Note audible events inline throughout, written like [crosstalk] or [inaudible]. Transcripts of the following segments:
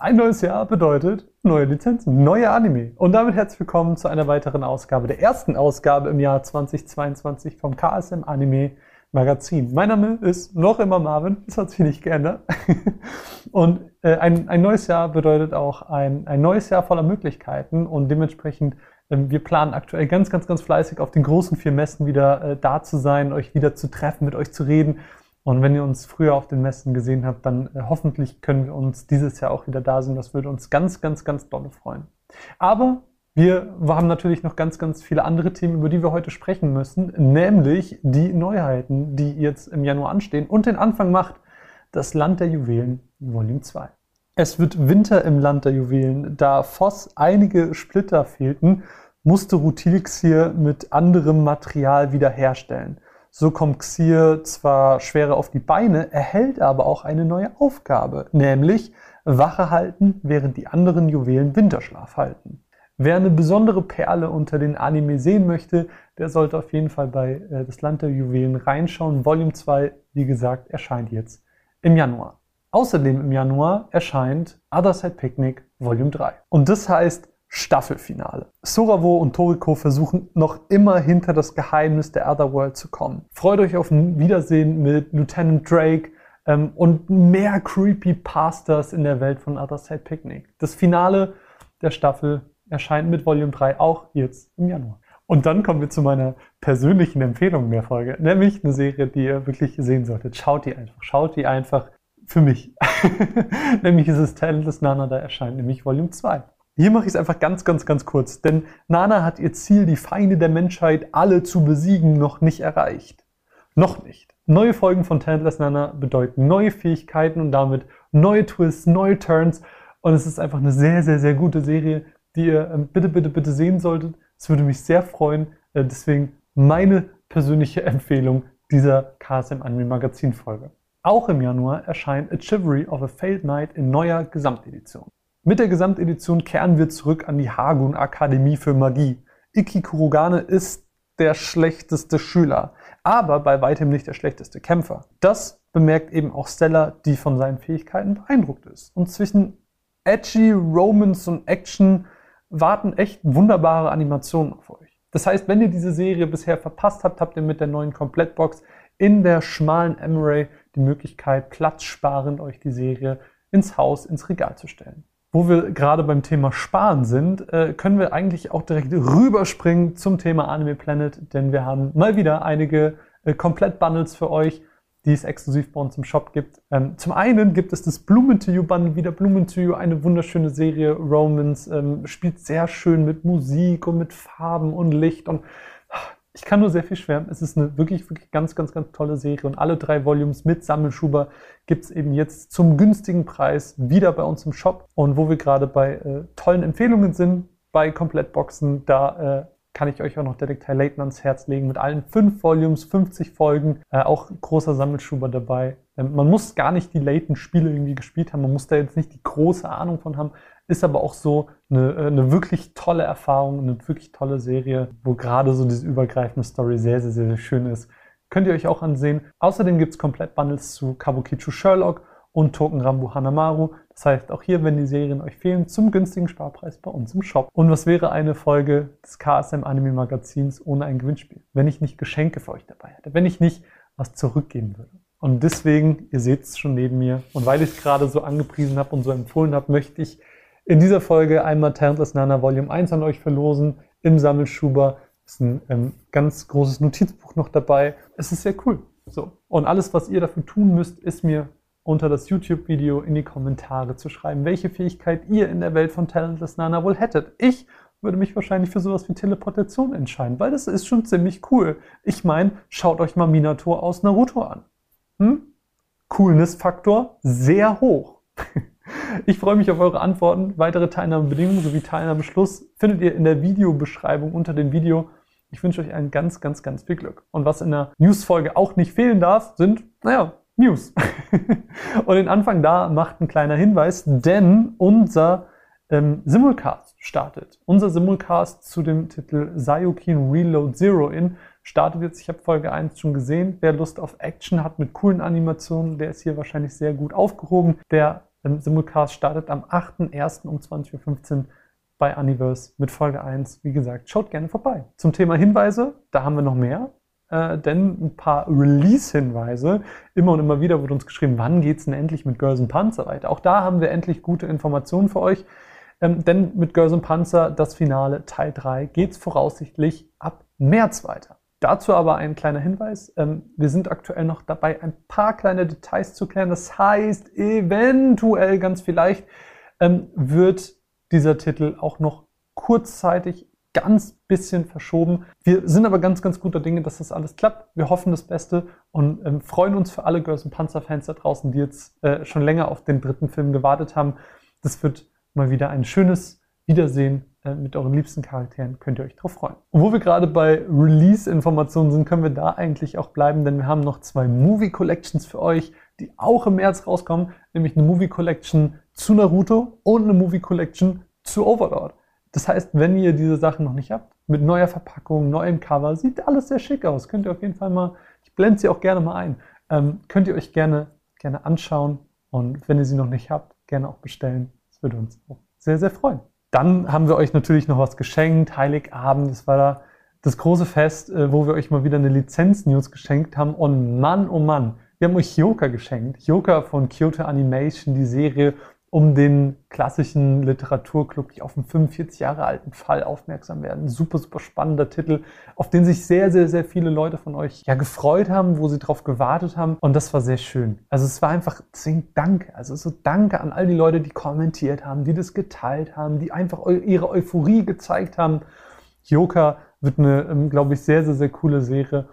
Ein neues Jahr bedeutet neue Lizenzen, neue Anime. Und damit herzlich willkommen zu einer weiteren Ausgabe, der ersten Ausgabe im Jahr 2022 vom KSM Anime Magazin. Mein Name ist noch immer Marvin, das hat sich nicht geändert. [laughs] Und äh, ein, ein neues Jahr bedeutet auch ein, ein neues Jahr voller Möglichkeiten und dementsprechend äh, wir planen aktuell ganz, ganz, ganz fleißig auf den großen vier Messen wieder äh, da zu sein, euch wieder zu treffen, mit euch zu reden und wenn ihr uns früher auf den Messen gesehen habt, dann äh, hoffentlich können wir uns dieses Jahr auch wieder da sein. Das würde uns ganz, ganz, ganz dolle freuen. Aber wir haben natürlich noch ganz, ganz viele andere Themen, über die wir heute sprechen müssen, nämlich die Neuheiten, die jetzt im Januar anstehen. Und den Anfang macht das Land der Juwelen Volume 2. Es wird Winter im Land der Juwelen. Da Voss einige Splitter fehlten, musste Rutilix hier mit anderem Material wiederherstellen. So kommt Xir zwar schwerer auf die Beine, erhält aber auch eine neue Aufgabe, nämlich Wache halten, während die anderen Juwelen Winterschlaf halten. Wer eine besondere Perle unter den Anime sehen möchte, der sollte auf jeden Fall bei äh, Das Land der Juwelen reinschauen. Volume 2, wie gesagt, erscheint jetzt im Januar. Außerdem im Januar erscheint Other Side Picnic Volume 3. Und das heißt, Staffelfinale. Soravo und Toriko versuchen noch immer hinter das Geheimnis der Otherworld zu kommen. Freut euch auf ein Wiedersehen mit Lieutenant Drake ähm, und mehr Creepy Pastas in der Welt von Other Side Picnic. Das Finale der Staffel erscheint mit Volume 3 auch jetzt im Januar. Und dann kommen wir zu meiner persönlichen Empfehlung der Folge, nämlich eine Serie, die ihr wirklich sehen solltet. Schaut die einfach, schaut die einfach für mich. [laughs] nämlich ist es Talentless Nana, da erscheint nämlich Volume 2. Hier mache ich es einfach ganz, ganz, ganz kurz, denn Nana hat ihr Ziel, die Feinde der Menschheit alle zu besiegen, noch nicht erreicht. Noch nicht. Neue Folgen von Talentless Nana bedeuten neue Fähigkeiten und damit neue Twists, neue Turns. Und es ist einfach eine sehr, sehr, sehr gute Serie, die ihr ähm, bitte, bitte, bitte sehen solltet. Es würde mich sehr freuen. Äh, deswegen meine persönliche [laughs] Empfehlung dieser KSM Anime Magazin Folge. Auch im Januar erscheint A Chivalry of a Failed Knight in neuer Gesamtedition. Mit der Gesamtedition kehren wir zurück an die Hagun Akademie für Magie. Iki Kurogane ist der schlechteste Schüler, aber bei weitem nicht der schlechteste Kämpfer. Das bemerkt eben auch Stella, die von seinen Fähigkeiten beeindruckt ist. Und zwischen Edgy, Romance und Action warten echt wunderbare Animationen auf euch. Das heißt, wenn ihr diese Serie bisher verpasst habt, habt ihr mit der neuen Komplettbox in der schmalen Emery die Möglichkeit, platzsparend euch die Serie ins Haus, ins Regal zu stellen. Wo wir gerade beim Thema Sparen sind, äh, können wir eigentlich auch direkt rüberspringen zum Thema Anime Planet, denn wir haben mal wieder einige äh, Komplett-Bundles für euch, die es exklusiv bei uns im Shop gibt. Ähm, zum einen gibt es das Blumen to You Bundle, wieder Blumen to You, eine wunderschöne Serie. Romans ähm, spielt sehr schön mit Musik und mit Farben und Licht und ich kann nur sehr viel schwärmen. Es ist eine wirklich, wirklich ganz, ganz, ganz tolle Serie und alle drei Volumes mit Sammelschuber gibt es eben jetzt zum günstigen Preis wieder bei uns im Shop. Und wo wir gerade bei äh, tollen Empfehlungen sind, bei Komplettboxen, da äh, kann ich euch auch noch Detektiv Layton ans Herz legen mit allen fünf Volumes, 50 Folgen, äh, auch großer Sammelschuber dabei. Ähm, man muss gar nicht die Layton-Spiele irgendwie gespielt haben, man muss da jetzt nicht die große Ahnung von haben, ist aber auch so eine, äh, eine wirklich tolle Erfahrung, eine wirklich tolle Serie, wo gerade so diese übergreifende Story sehr, sehr, sehr schön ist. Könnt ihr euch auch ansehen. Außerdem gibt es komplett Bundles zu Kabukicho Sherlock und Token Rambu Hanamaru. Das heißt, auch hier, wenn die Serien euch fehlen, zum günstigen Sparpreis bei uns im Shop. Und was wäre eine Folge des KSM Anime Magazins ohne ein Gewinnspiel? Wenn ich nicht Geschenke für euch dabei hätte, wenn ich nicht was zurückgeben würde. Und deswegen, ihr seht es schon neben mir, und weil ich es gerade so angepriesen habe und so empfohlen habe, möchte ich in dieser Folge einmal Talentless Nana Volume 1 an euch verlosen im Sammelschuber. Ist ein ähm, ganz großes Notizbuch noch dabei. Es ist sehr cool. So. Und alles, was ihr dafür tun müsst, ist mir unter das YouTube-Video in die Kommentare zu schreiben, welche Fähigkeit ihr in der Welt von Talentless Nana wohl hättet. Ich würde mich wahrscheinlich für sowas wie Teleportation entscheiden, weil das ist schon ziemlich cool. Ich meine, schaut euch mal Minato aus Naruto an. Hm? Coolness-Faktor sehr hoch. [laughs] Ich freue mich auf eure Antworten. Weitere Teilnahmebedingungen sowie Teilnahmeschluss findet ihr in der Videobeschreibung unter dem Video. Ich wünsche euch ein ganz, ganz, ganz viel Glück. Und was in der News-Folge auch nicht fehlen darf, sind, naja, News. [laughs] Und den Anfang da macht ein kleiner Hinweis, denn unser ähm, Simulcast startet. Unser Simulcast zu dem Titel Sayukin Reload Zero In startet jetzt. Ich habe Folge 1 schon gesehen. Wer Lust auf Action hat mit coolen Animationen, der ist hier wahrscheinlich sehr gut aufgehoben. Der Ähm, Simulcast startet am 8.1. um 20.15 Uhr bei Universe mit Folge 1. Wie gesagt, schaut gerne vorbei. Zum Thema Hinweise, da haben wir noch mehr. Äh, denn ein paar Release-Hinweise. Immer und immer wieder wird uns geschrieben, wann geht's denn endlich mit Girls and Panzer weiter? Auch da haben wir endlich gute Informationen für euch. Ähm, denn mit Girls and Panzer, das Finale Teil 3, geht's voraussichtlich ab März weiter. Dazu aber ein kleiner Hinweis. Ähm, wir sind aktuell noch dabei, ein paar kleine Details zu klären. Das heißt, eventuell, ganz vielleicht, ähm, wird dieser Titel auch noch kurzzeitig ganz bisschen verschoben. Wir sind aber ganz, ganz guter Dinge, dass das alles klappt. Wir hoffen das Beste und ähm, freuen uns für alle Girls Panzer-Fans da draußen, die jetzt äh, schon länger auf den dritten Film gewartet haben. Das wird mal wieder ein schönes Wiedersehen äh, mit euren liebsten Charakteren. Könnt ihr euch drauf freuen. Und wo wir gerade bei Release-Informationen sind, können wir da eigentlich auch bleiben, denn wir haben noch zwei Movie Collections für euch, die auch im März rauskommen, nämlich eine Movie Collection zu Naruto und eine Movie Collection zu Overlord. Das heißt, wenn ihr diese Sachen noch nicht habt, mit neuer Verpackung, neuem Cover, sieht alles sehr schick aus. Könnt ihr auf jeden Fall mal, ich blende sie auch gerne mal ein, ähm, könnt ihr euch gerne, gerne anschauen und wenn ihr sie noch nicht habt, gerne auch bestellen. Das würde uns auch sehr, sehr freuen. Dann haben wir euch natürlich noch was geschenkt, Heiligabend, das war da das große Fest, äh, wo wir euch mal wieder eine Lizenz-News geschenkt haben. Und Mann, oh Mann, wir haben euch Yoka geschenkt. Yoka von Kyoto Animation, die Serie um den klassischen Literaturclub, die auf einen 45 Jahre alten Fall aufmerksam werden. Super, super spannender Titel, auf den sich sehr, sehr, sehr viele Leute von euch ja gefreut haben, wo sie drauf gewartet haben. Und das war sehr schön. Also es war einfach, deswegen danke. Also so danke an all die Leute, die kommentiert haben, die das geteilt haben, die einfach ihre Euphorie gezeigt haben. Joker wird eine, ähm, glaube ich, sehr, sehr, sehr coole Serie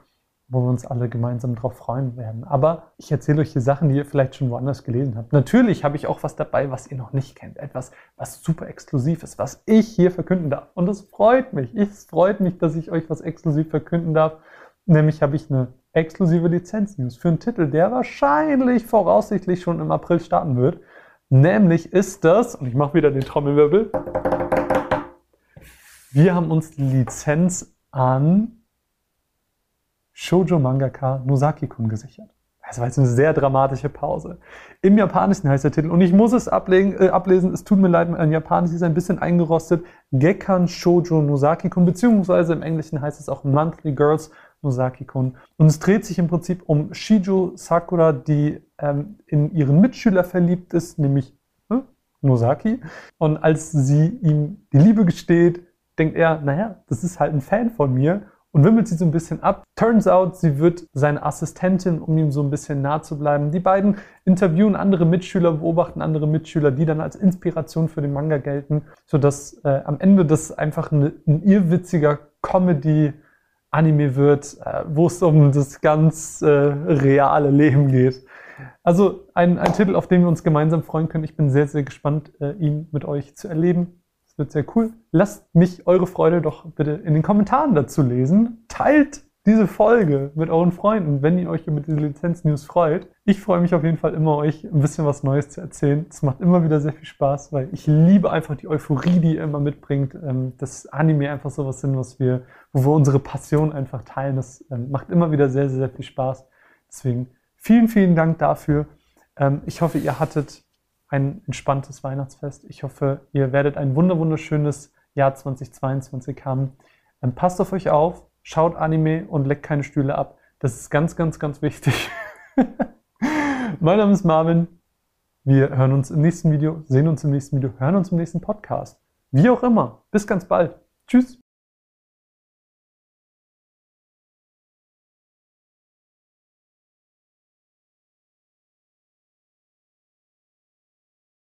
wo wir uns alle gemeinsam drauf freuen werden. Aber ich erzähle euch hier Sachen, die ihr vielleicht schon woanders gelesen habt. Natürlich habe ich auch was dabei, was ihr noch nicht kennt. Etwas, was super exklusiv ist, was ich hier verkünden darf. Und es freut mich. Es freut mich, dass ich euch was exklusiv verkünden darf. Nämlich habe ich eine exklusive Lizenz-News für einen Titel, der wahrscheinlich voraussichtlich schon im April starten wird. Nämlich ist das, und ich mache wieder den Trommelwirbel, wir haben uns die Lizenz an Shoujo Mangaka Nosaki-kun gesichert. Das war jetzt eine sehr dramatische Pause. Im Japanischen heißt der Titel, und ich muss es ablegen, äh, ablesen, es tut mir leid, mein Japanisch ist ein bisschen eingerostet, Gekkan Shoujo Nosaki-kun, beziehungsweise im Englischen heißt es auch Monthly Girls Nosaki-kun. Und es dreht sich im Prinzip um Shijo Sakura, die ähm, in ihren Mitschüler verliebt ist, nämlich äh, Nosaki. Und als sie ihm die Liebe gesteht, denkt er, naja, das ist halt ein Fan von mir und wimmelt sie so ein bisschen ab. Turns out, sie wird seine Assistentin, um ihm so ein bisschen nah zu bleiben. Die beiden interviewen andere Mitschüler, beobachten andere Mitschüler, die dann als Inspiration für den Manga gelten, sodass äh, am Ende das einfach eine, ein irrwitziger Comedy-Anime wird, äh, wo es um das ganz äh, reale Leben geht. Also ein, ein Titel, auf den wir uns gemeinsam freuen können. Ich bin sehr, sehr gespannt, äh, ihn mit euch zu erleben wird sehr cool. Lasst mich eure Freude doch bitte in den Kommentaren dazu lesen. Teilt diese Folge mit euren Freunden, wenn ihr euch über diese Lizenz-News freut. Ich freue mich auf jeden Fall immer, euch ein bisschen was Neues zu erzählen. Es macht immer wieder sehr viel Spaß, weil ich liebe einfach die Euphorie, die ihr immer mitbringt. Ähm, das Anime einfach sowas sind, was wir, wo wir unsere Passion einfach teilen. Das ähm, macht immer wieder sehr, sehr, sehr viel Spaß. Deswegen vielen, vielen Dank dafür. Ähm, ich hoffe, ihr hattet ein entspanntes Weihnachtsfest. Ich hoffe, ihr werdet ein wunderschönes Jahr 2022 haben. Ähm, passt auf euch auf, schaut Anime und leckt keine Stühle ab. Das ist ganz, ganz, ganz wichtig. [laughs] mein Name ist Marvin. Wir hören uns im nächsten Video, sehen uns im nächsten Video, hören uns im nächsten Podcast. Wie auch immer. Bis ganz bald. Tschüss.